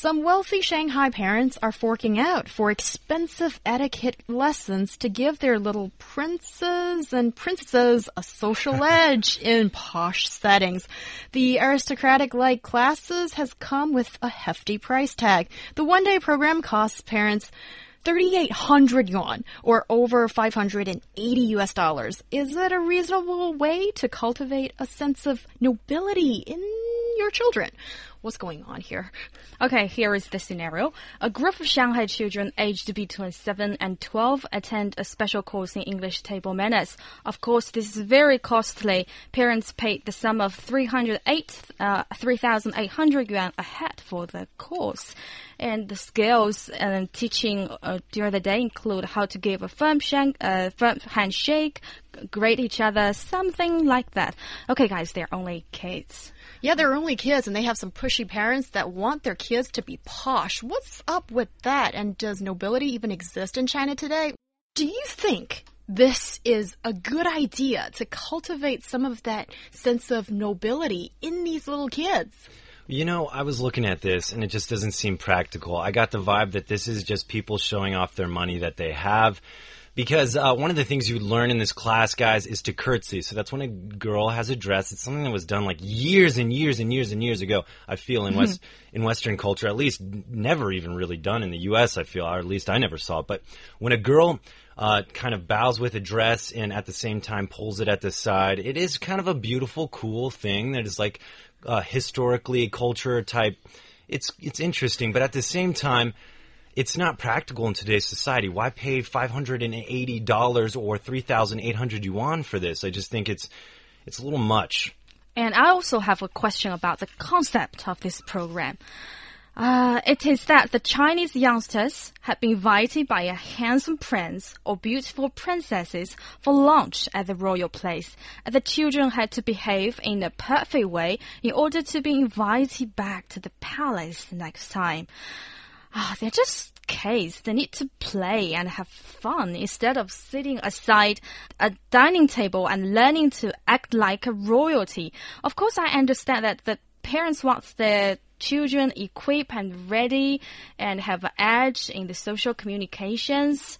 Some wealthy Shanghai parents are forking out for expensive etiquette lessons to give their little princes and princesses a social edge in posh settings. The aristocratic-like classes has come with a hefty price tag. The one-day program costs parents 3,800 yuan or over 580 US dollars. Is it a reasonable way to cultivate a sense of nobility in your children? What's going on here? Okay, here is the scenario. A group of Shanghai children aged between 7 and 12 attend a special course in English table manners. Of course, this is very costly. Parents paid the sum of 308, uh, 3,800 yuan a head for the course. And the skills and teaching uh, during the day include how to give a firm, shank, uh, firm handshake, greet each other, something like that. Okay, guys, they're only kids. Yeah, they're only kids and they have some pushy parents that want their kids to be posh. What's up with that? And does nobility even exist in China today? Do you think this is a good idea to cultivate some of that sense of nobility in these little kids? You know, I was looking at this and it just doesn't seem practical. I got the vibe that this is just people showing off their money that they have because uh, one of the things you learn in this class, guys, is to curtsy. So that's when a girl has a dress. It's something that was done like years and years and years and years ago. I feel in West in Western culture, at least never even really done in the U.S. I feel, or at least I never saw it. But when a girl uh, kind of bows with a dress and at the same time pulls it at the side, it is kind of a beautiful, cool thing that is like uh, historically culture type. It's it's interesting, but at the same time it's not practical in today's society. Why pay $580 or 3,800 yuan for this? I just think it's, it's a little much. And I also have a question about the concept of this program. Uh, it is that the Chinese youngsters had been invited by a handsome prince or beautiful princesses for lunch at the royal place, and the children had to behave in a perfect way in order to be invited back to the palace next time ah, they're just kids. They need to play and have fun instead of sitting aside a dining table and learning to act like a royalty. Of course, I understand that the parents want their children equipped and ready and have an edge in the social communications,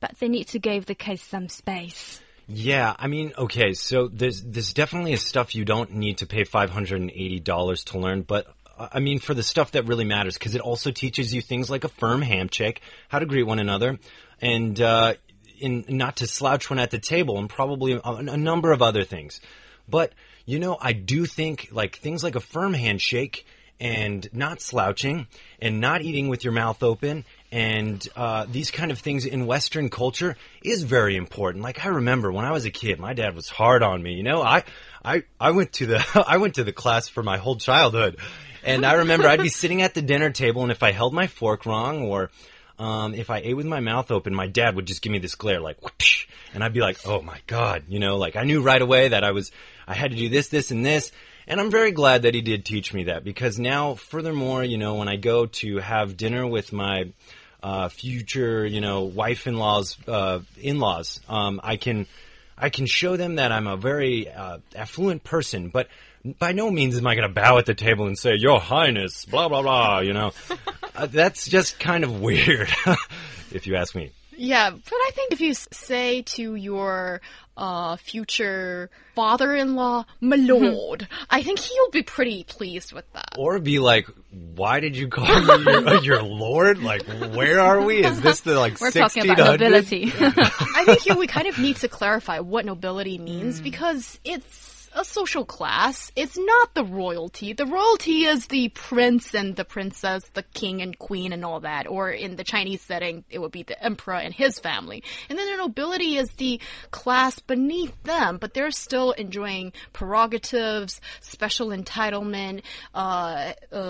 but they need to give the kids some space. Yeah, I mean, okay, so there's there's definitely stuff you don't need to pay five hundred and eighty dollars to learn, but I mean, for the stuff that really matters, because it also teaches you things like a firm handshake, how to greet one another, and uh, in, not to slouch when at the table, and probably a, a number of other things. But you know, I do think like things like a firm handshake and not slouching and not eating with your mouth open and uh, these kind of things in Western culture is very important. Like I remember when I was a kid, my dad was hard on me. You know, I I I went to the I went to the class for my whole childhood, and I remember I'd be sitting at the dinner table, and if I held my fork wrong or um, if I ate with my mouth open, my dad would just give me this glare, like, whoosh, and I'd be like, oh my god, you know, like I knew right away that I was, I had to do this, this, and this. And I'm very glad that he did teach me that because now, furthermore, you know, when I go to have dinner with my uh, future, you know, wife-in-laws, uh, in-laws, um, I can, I can show them that I'm a very uh, affluent person, but by no means am I going to bow at the table and say, Your Highness, blah, blah, blah, you know. uh, that's just kind of weird, if you ask me. Yeah, but I think if you say to your uh, future father-in-law, my mm-hmm. lord, I think he'll be pretty pleased with that. Or be like, "Why did you call me your, your lord? Like, where are we? Is this the like We're talking about nobility. I think here we kind of need to clarify what nobility means mm. because it's a social class. It's not the royalty. The royalty is the prince and the princess, the king and queen and all that. Or in the Chinese setting, it would be the emperor and his family. And then the nobility is the class beneath them, but they're still enjoying prerogatives, special entitlement, uh, uh,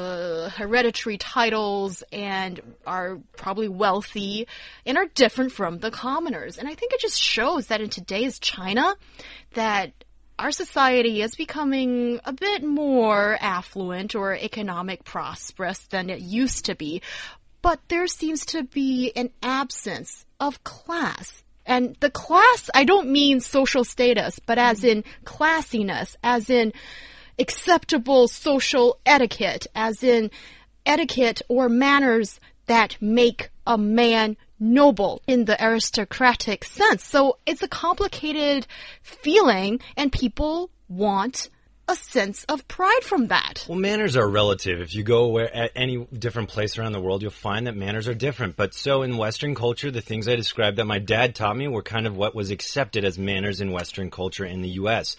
hereditary titles, and are probably wealthy and are different from the commoners. And I think it just shows that in today's China, that our society is becoming a bit more affluent or economic prosperous than it used to be, but there seems to be an absence of class. And the class, I don't mean social status, but as in classiness, as in acceptable social etiquette, as in etiquette or manners that make a man noble in the aristocratic sense. So it's a complicated feeling, and people want a sense of pride from that. Well, manners are relative. If you go where, at any different place around the world, you'll find that manners are different. But so in Western culture, the things I described that my dad taught me were kind of what was accepted as manners in Western culture in the U.S.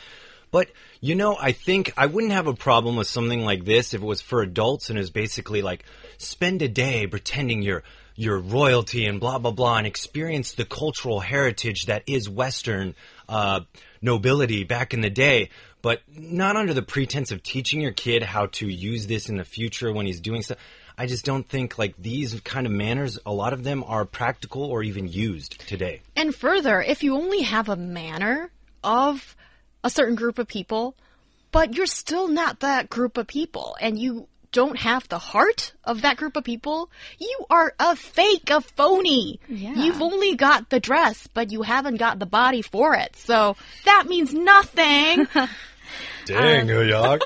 But, you know, I think I wouldn't have a problem with something like this if it was for adults and was basically like spend a day pretending you're your royalty and blah blah blah and experience the cultural heritage that is Western uh, nobility back in the day, but not under the pretense of teaching your kid how to use this in the future when he's doing stuff. I just don't think like these kind of manners, a lot of them are practical or even used today. And further, if you only have a manner of a certain group of people, but you're still not that group of people, and you don't have the heart of that group of people, you are a fake, a phony. Yeah. You've only got the dress, but you haven't got the body for it. So that means nothing. Dang, um,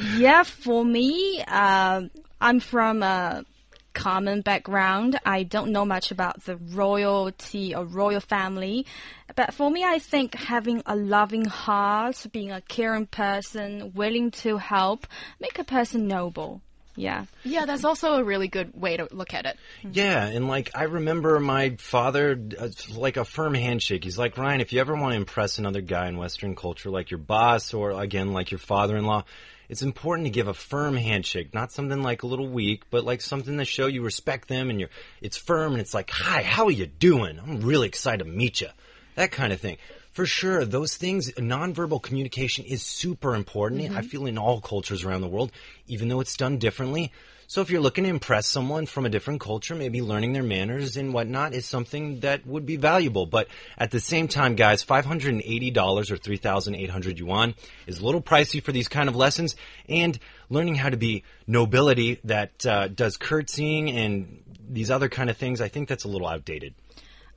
yeah, for me, uh, I'm from a common background. I don't know much about the royalty or royal family. But for me, I think having a loving heart, being a caring person, willing to help, make a person noble. Yeah. Yeah, that's also a really good way to look at it. Yeah, and like I remember my father, uh, like a firm handshake. He's like, Ryan, if you ever want to impress another guy in Western culture, like your boss or again, like your father in law, it's important to give a firm handshake, not something like a little weak, but like something to show you respect them and you're, it's firm and it's like, hi, how are you doing? I'm really excited to meet you. That kind of thing. For sure, those things, nonverbal communication is super important. Mm-hmm. I feel in all cultures around the world, even though it's done differently. So if you're looking to impress someone from a different culture, maybe learning their manners and whatnot is something that would be valuable. But at the same time, guys, $580 or 3,800 yuan is a little pricey for these kind of lessons. And learning how to be nobility that uh, does curtsying and these other kind of things, I think that's a little outdated.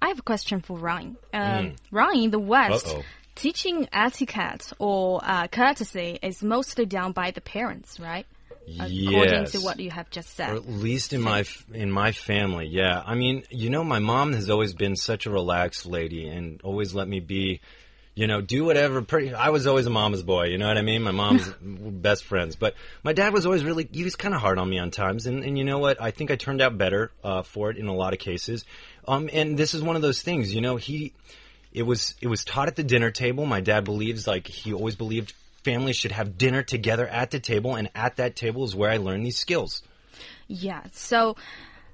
I have a question for Ryan. Um, mm. Ryan, in the West, Uh-oh. teaching etiquette or uh, courtesy is mostly done by the parents, right? According yes. to what you have just said. Or at least in my in my family, yeah. I mean, you know, my mom has always been such a relaxed lady and always let me be you know, do whatever. Pretty, I was always a mama's boy. You know what I mean? My mom's best friends, but my dad was always really. He was kind of hard on me on times, and, and you know what? I think I turned out better uh, for it in a lot of cases. Um, and this is one of those things. You know, he. It was it was taught at the dinner table. My dad believes like he always believed families should have dinner together at the table, and at that table is where I learned these skills. Yeah. So,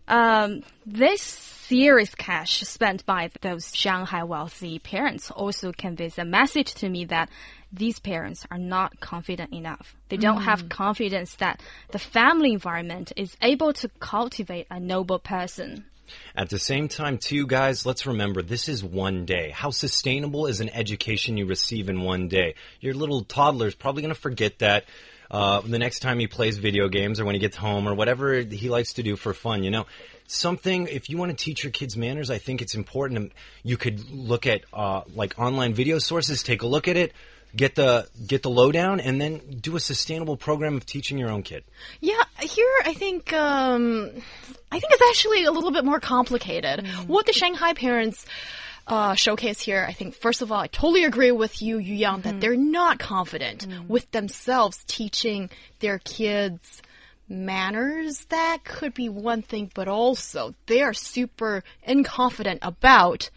um, this serious cash spent by those Shanghai wealthy parents also conveys a message to me that these parents are not confident enough. They don't mm. have confidence that the family environment is able to cultivate a noble person. At the same time, too, guys, let's remember this is one day. How sustainable is an education you receive in one day? Your little toddler is probably going to forget that. Uh, the next time he plays video games or when he gets home or whatever he likes to do for fun, you know, something if you want to teach your kids manners i think it's important you could look at uh, like online video sources take a look at it get the get the lowdown and then do a sustainable program of teaching your own kid yeah here i think um, i think it's actually a little bit more complicated mm. what the shanghai parents uh, showcase here, I think first of all, I totally agree with you, Yu Yang, mm -hmm. that they're not confident mm. with themselves teaching their kids manners, that could be one thing, but also they are super inconfident about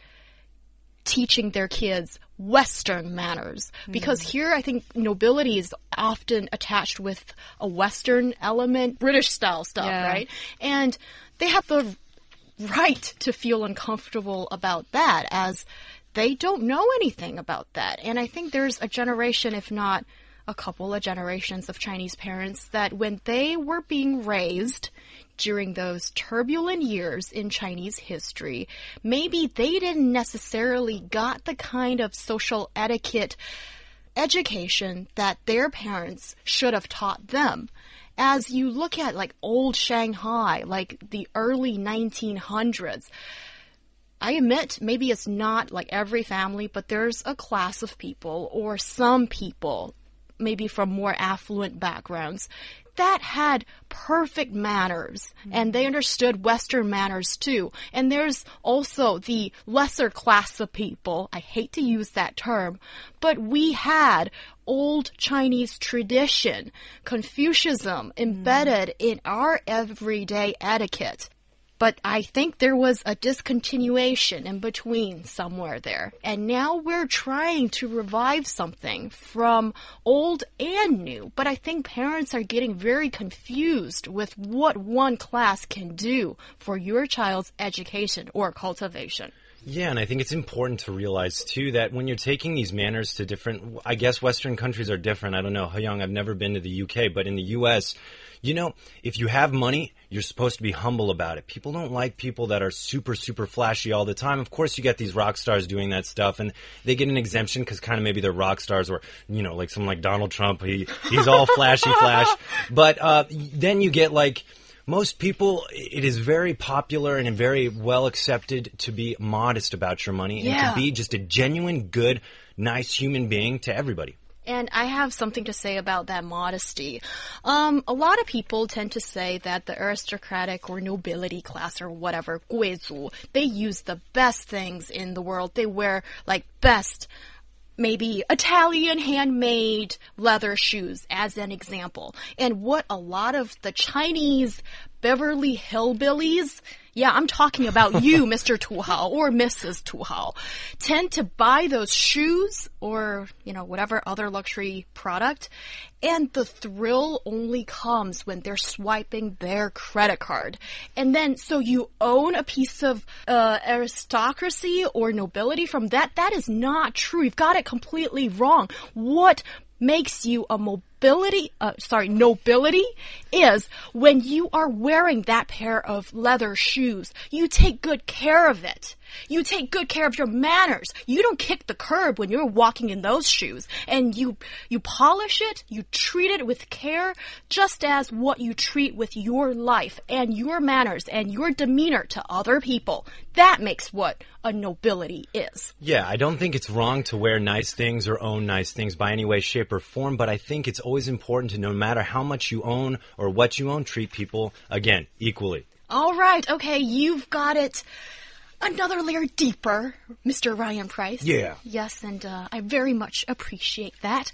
teaching their kids Western manners. Hmm. Because here, I think nobility is often attached with a Western element, British style stuff, Yeah. right? And they have the right to feel uncomfortable about that as they don't know anything about that. And I think there's a generation, if not a couple of generations of Chinese parents that when they were being raised during those turbulent years in Chinese history, maybe they didn't necessarily got the kind of social etiquette education that their parents should have taught them. As you look at like old Shanghai, like the early 1900s, I admit maybe it's not like every family, but there's a class of people or some people, maybe from more affluent backgrounds, that had perfect manners mm-hmm. and they understood Western manners too. And there's also the lesser class of people. I hate to use that term, but we had old Chinese tradition, Confucianism mm. embedded in our everyday etiquette. But I think there was a discontinuation in between somewhere there. And now we're trying to revive something from old and new. But I think parents are getting very confused with what one class can do for your child's education or cultivation. Yeah, and I think it's important to realize too that when you're taking these manners to different, I guess Western countries are different. I don't know, Young, I've never been to the UK, but in the US, you know, if you have money, you're supposed to be humble about it. People don't like people that are super, super flashy all the time. Of course, you get these rock stars doing that stuff, and they get an exemption because kind of maybe they're rock stars, or you know, like someone like Donald Trump. He he's all flashy, flash. But uh, then you get like most people, it is very popular and very well accepted to be modest about your money and Yeah. to be just a genuine, good, nice human being to everybody. And I have something to say about that modesty. Um, a lot of people tend to say that the aristocratic or nobility class or whatever, 贵族, they use the best things in the world. They wear like best maybe Italian handmade leather shoes as an example. And what a lot of the Chinese Beverly Hillbillies, yeah, I'm talking about you, Mr. Tu Hao or Mrs. Tu Hao, tend to buy those shoes or, you know, whatever other luxury product. And the thrill only comes when they're swiping their credit card. And then, so you own a piece of uh, aristocracy or nobility from that. That is not true. You've got it completely wrong. What makes you a mobility, uh, sorry, nobility is when you are wearing that pair of leather shoes. You take good care of it. You take good care of your manners. You don't kick the curb when you're walking in those shoes. And you, you polish it, you treat it with care, just as what you treat with your life and your manners and your demeanor to other people. That makes what a nobility is. Yeah, I don't think it's wrong to wear nice things or own nice things by any way, shape, or form, but I think it's always important to no matter how much you own or what you own, treat people, again, equally. All right, okay, you've got it another layer deeper, Mr. Ryan Price. Yeah. Yes, and uh, I very much appreciate that.